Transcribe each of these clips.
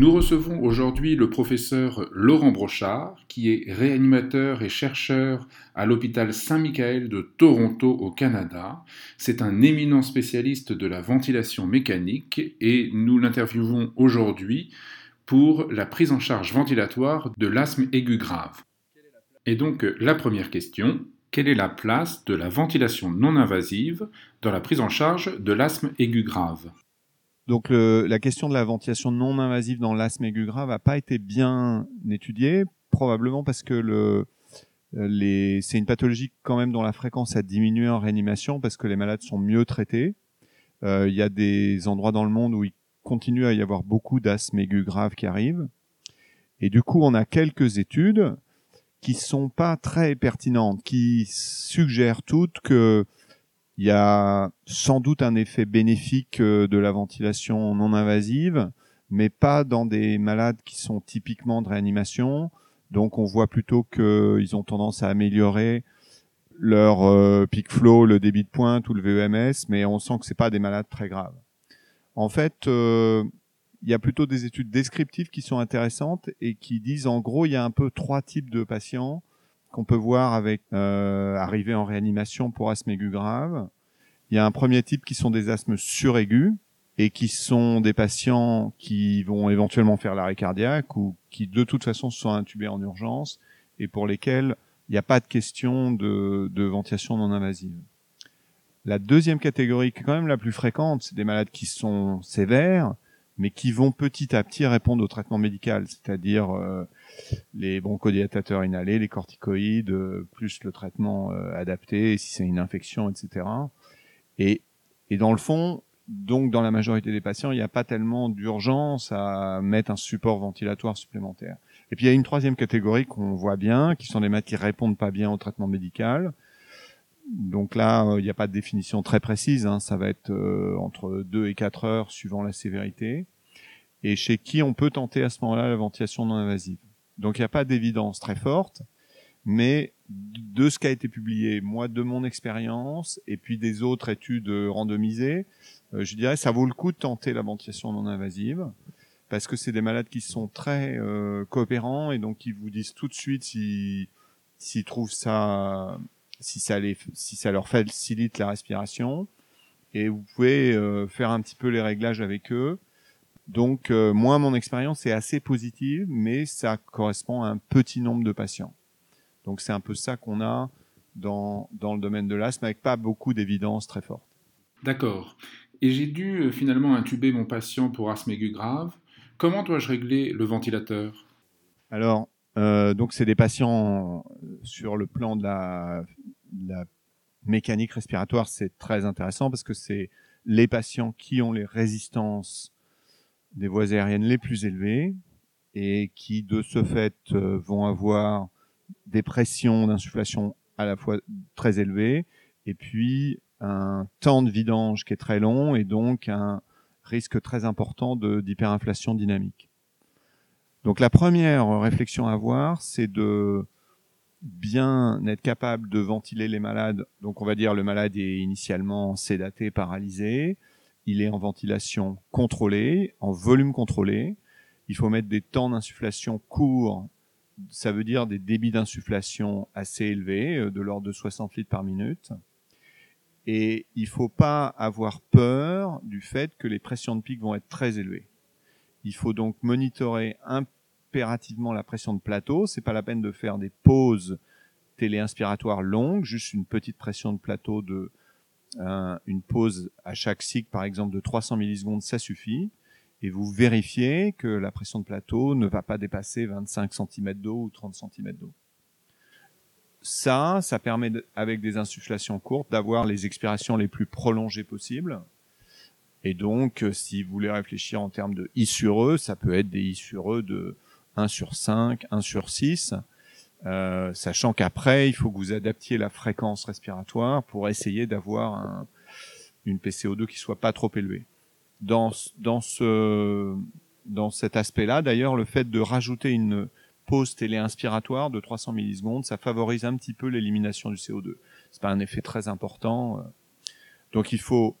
Nous recevons aujourd'hui le professeur Laurent Brochard, qui est réanimateur et chercheur à l'hôpital Saint-Michael de Toronto au Canada. C'est un éminent spécialiste de la ventilation mécanique et nous l'interviewons aujourd'hui pour la prise en charge ventilatoire de l'asthme aigu grave. Et donc la première question, quelle est la place de la ventilation non invasive dans la prise en charge de l'asthme aigu grave? Donc la question de la ventilation non invasive dans l'asthme aigu grave n'a pas été bien étudiée, probablement parce que les, c'est une pathologie quand même dont la fréquence a diminué en réanimation parce que les malades sont mieux traités. Euh, il y a des endroits dans le monde où il continue à y avoir beaucoup d'asthme aigu grave qui arrivent. Et du coup, on a quelques études qui sont pas très pertinentes, qui suggèrent toutes que il y a sans doute un effet bénéfique euh, de la ventilation non invasive, mais pas dans des malades qui sont typiquement de réanimation. Donc on voit plutôt qu'ils ont tendance à améliorer leur euh, peak flow, le débit de pointe ou le VEMS, mais on sent que c'est pas des malades très graves. En fait, euh, il y a plutôt des études descriptives qui sont intéressantes et qui disent en gros il y a un peu trois types de patients qu'on peut voir avec euh, en réanimation pour asthme aigu grave. Il y a un premier type qui sont des asthmes suraigus et qui sont des patients qui vont éventuellement faire l'arrêt cardiaque ou qui de toute façon sont intubés en urgence et pour lesquels il n'y a pas de question de, de ventilation non invasive. La deuxième catégorie, qui est quand même la plus fréquente, c'est des malades qui sont sévères, mais qui vont petit à petit répondre au traitement médical, c'est-à-dire euh, les bronchodilatateurs inhalés, les corticoïdes, euh, plus le traitement euh, adapté, si c'est une infection, etc. Et, dans le fond, donc dans la majorité des patients, il n'y a pas tellement d'urgence à mettre un support ventilatoire supplémentaire. Et puis il y a une troisième catégorie qu'on voit bien, qui sont des malades qui répondent pas bien au traitement médical. Donc là, il n'y a pas de définition très précise, hein. ça va être entre 2 et 4 heures suivant la sévérité, et chez qui on peut tenter à ce moment-là la ventilation non invasive. Donc il n'y a pas d'évidence très forte, mais de ce qui a été publié, moi de mon expérience, et puis des autres études randomisées, euh, je dirais ça vaut le coup de tenter la ventilation non invasive, parce que c'est des malades qui sont très euh, coopérants et donc qui vous disent tout de suite s'ils s'ils trouvent ça, si ça les, si ça leur facilite la respiration, et vous pouvez euh, faire un petit peu les réglages avec eux donc, euh, moi, mon expérience est assez positive, mais ça correspond à un petit nombre de patients. Donc, c'est un peu ça qu'on a dans, dans le domaine de l'asthme, avec pas beaucoup d'évidence très forte. D'accord. Et j'ai dû euh, finalement intuber mon patient pour asthme aigu grave. Comment dois-je régler le ventilateur? Alors, euh, donc c'est des patients sur le plan de la, de la mécanique respiratoire, c'est très intéressant parce que c'est les patients qui ont les résistances des voies aériennes les plus élevées et qui de ce fait euh, vont avoir des pressions d'insufflation à la fois très élevées et puis un temps de vidange qui est très long et donc un risque très important d'hyperinflation dynamique. Donc la première réflexion à avoir, c'est de bien être capable de ventiler les malades. Donc on va dire le malade est initialement sédaté, paralysé, il est en ventilation contrôlée, en volume contrôlé. Il faut mettre des temps d'insufflation courts, ça veut dire des débits d'insufflation assez élevés, euh, de l'ordre de 60 litres par minute. Et il faut pas avoir peur du fait que les pressions de pic vont être très élevées. Il faut donc monitorer impérativement la pression de plateau. C'est pas la peine de faire des pauses téléinspiratoires longues, juste une petite pression de plateau de une pause à chaque cycle, par exemple, de 300 millisecondes, ça suffit. Et vous vérifiez que la pression de plateau ne va pas dépasser 25 cm d'eau ou 30 cm d'eau. Ça, ça permet, avec des insufflations courtes, d'avoir les expirations les plus prolongées possibles. Et donc, euh, si vous voulez réfléchir en termes de I sur E, ça peut être des I sur E de 1 sur 5, 1 sur 6. Euh, sachant qu'après, il faut que vous adaptiez la fréquence respiratoire pour essayer d'avoir un, une PCO2 qui soit pas trop élevée. Dans, dans, ce, dans cet aspect-là, d'ailleurs, le fait de rajouter une pause téléinspiratoire de 300 millisecondes, ça favorise un petit peu l'élimination du CO2. C'est pas un effet très important. Donc il faut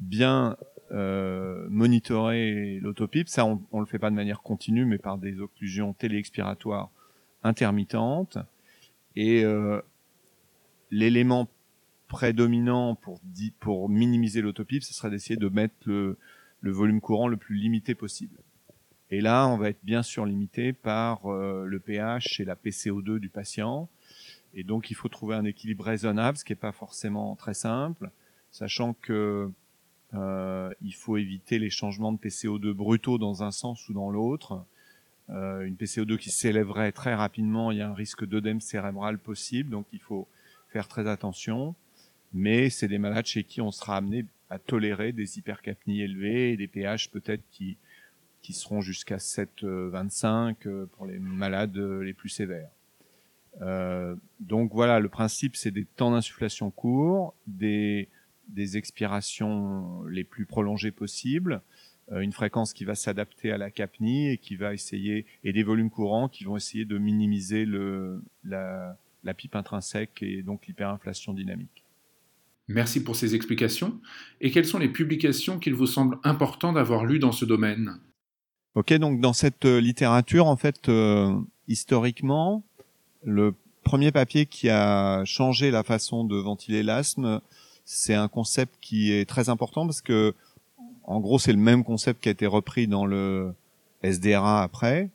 bien euh, monitorer l'autopipe. Ça, on, on le fait pas de manière continue, mais par des occlusions téléexpiratoires intermittentes. Et euh, l'élément prédominant pour, minimiser l'autopipe, ce serait d'essayer de mettre le, le, volume courant le plus limité possible. Et là, on va être bien sûr limité par euh, le pH et la PCO2 du patient. Et donc, il faut trouver un équilibre raisonnable, ce qui n'est pas forcément très simple, sachant que euh, il faut éviter les changements de PCO2 brutaux dans un sens ou dans l'autre. Euh, une PCO2 qui s'élèverait très rapidement, il y a un risque d'œdème cérébral possible, donc il faut faire très attention. Mais c'est des malades chez qui on sera amené à tolérer des hypercapnies élevées et des pH peut-être qui, qui seront jusqu'à 7,25 euh, pour les malades les plus sévères. Euh, donc voilà, le principe c'est des temps d'insufflation courts, des des expirations les plus prolongées possibles, euh, une fréquence qui va s'adapter à la capnie et qui va essayer et des volumes courants qui vont essayer de minimiser le, la, la pipe intrinsèque et donc l'hyperinflation dynamique. Merci pour ces explications. Et quelles sont les publications qu'il vous semble important d'avoir lues dans ce domaine? Ok, donc dans cette euh, littérature, en fait, euh, historiquement, le premier papier qui a changé la façon de ventiler l'asthme, c'est un concept qui est très important parce que, en gros, c'est le même concept qui a été repris dans le SDRA après.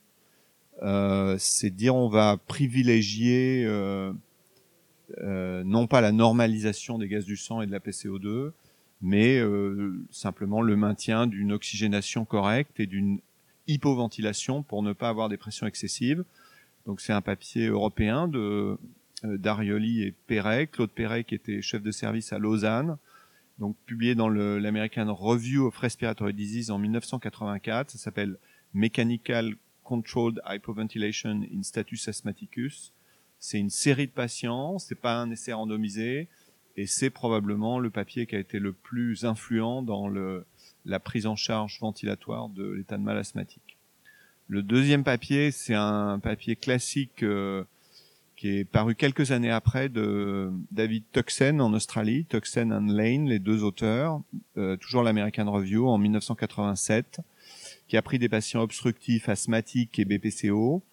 Euh, c'est dire on va privilégier euh, euh, non pas la normalisation des gaz du sang et de la PCO2, mais euh, simplement le maintien d'une oxygénation correcte et d'une hypoventilation pour ne pas avoir des pressions excessives. Donc c'est un papier européen de Darioli et Perret, Claude Perret qui était chef de service à Lausanne, donc publié dans l'American Review of Respiratory Disease en 1984. Ça s'appelle Mechanical Controlled Hypoventilation in Status Asthmaticus. C'est une série de patients, c'est pas un essai randomisé, et c'est probablement le papier qui a été le plus influent dans le, la prise en charge ventilatoire de l'état de mal asthmatique. Le deuxième papier, c'est un papier classique euh, qui est paru quelques années après de David Tuxen en Australie, Tuxen and Lane, les deux auteurs, euh, toujours l'American Review en 1987, qui a pris des patients obstructifs, asthmatiques et BPCO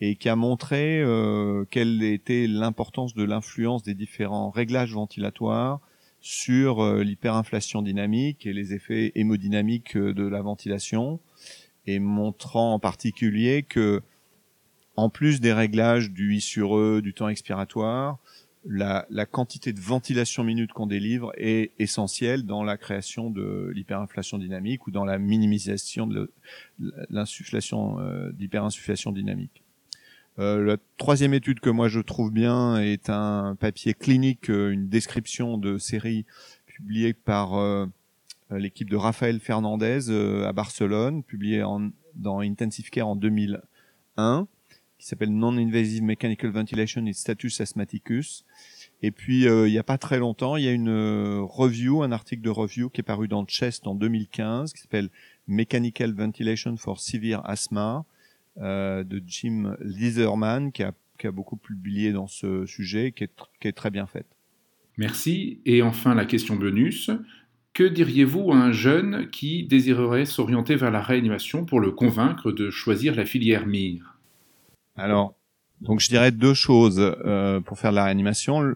et qui a montré euh, quelle était l'importance de l'influence des différents réglages ventilatoires sur euh, l'hyperinflation dynamique et les effets hémodynamiques de la ventilation, et montrant en particulier que en plus des réglages du I sur E, du temps expiratoire, la, la quantité de ventilation minute qu'on délivre est essentielle dans la création de l'hyperinflation dynamique ou dans la minimisation de l'insufflation, euh, d'hyperinsufflation dynamique. Euh, la troisième étude que moi je trouve bien est un papier clinique, euh, une description de série publiée par euh, l'équipe de Raphaël Fernandez à Barcelone, publiée en, dans Intensive Care en 2001 qui s'appelle Non-Invasive Mechanical Ventilation in Status Asthmaticus. Et puis, euh, il n'y a pas très longtemps, il y a une euh, review, un article de review qui est paru dans Chest en 2015, qui s'appelle Mechanical Ventilation for Severe Asthma, euh, de Jim a, qui a beaucoup publié dans ce sujet, qui est, qui est très bien faite. Merci. Et enfin, la question bonus. Que diriez-vous à un jeune qui désirerait s'orienter vers la réanimation pour le convaincre de choisir la filière MIR alors, donc je dirais deux choses euh, pour faire de la réanimation.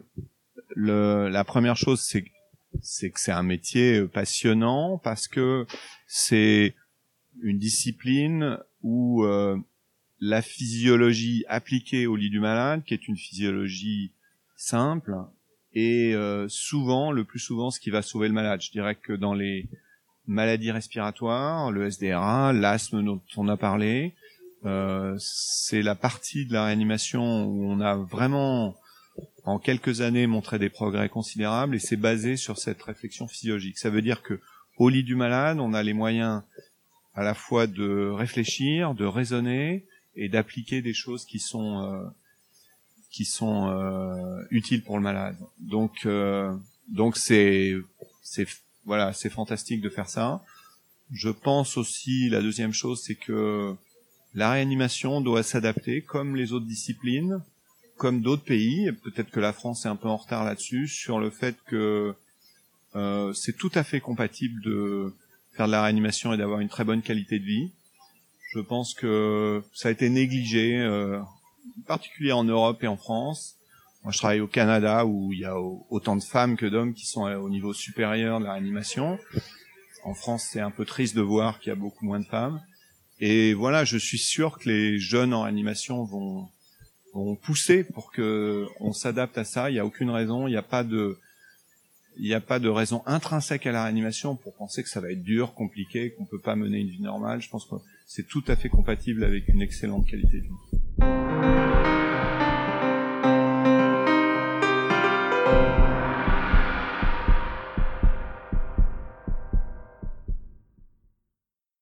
La première chose, c'est que c'est un métier euh, passionnant parce que c'est une discipline où euh, la physiologie appliquée au lit du malade, qui est une physiologie simple, et souvent, le plus souvent, ce qui va sauver le malade. Je dirais que dans les maladies respiratoires, le SDRA, l'asthme dont on a parlé, euh, c'est la partie de la réanimation où on a vraiment en quelques années montré des progrès considérables et c'est basé sur cette réflexion physiologique. Ça veut dire que au lit du malade, on a les moyens à la fois de réfléchir, de raisonner et d'appliquer des choses qui sont euh, qui sont euh, utiles pour le malade. Donc euh, donc c'est c'est voilà, c'est fantastique de faire ça. Je pense aussi la deuxième chose c'est que la réanimation doit s'adapter comme les autres disciplines, comme d'autres pays. Peut-être que la France est un peu en retard là-dessus sur le fait que euh, c'est tout à fait compatible de faire de la réanimation et d'avoir une très bonne qualité de vie. Je pense que ça a été négligé, euh, en en Europe et en France. Moi, je travaille au Canada où il y a autant de femmes que d'hommes qui sont au niveau supérieur de la réanimation. En France, c'est un peu triste de voir qu'il y a beaucoup moins de femmes. Et voilà, je suis sûr que les jeunes en animation vont, vont pousser pour que on s'adapte à ça. Il n'y a aucune raison, il n'y a pas de, il n'y a pas de raison intrinsèque à la réanimation pour penser que ça va être dur, compliqué, qu'on peut pas mener une vie normale. Je pense que c'est tout à fait compatible avec une excellente qualité de vie.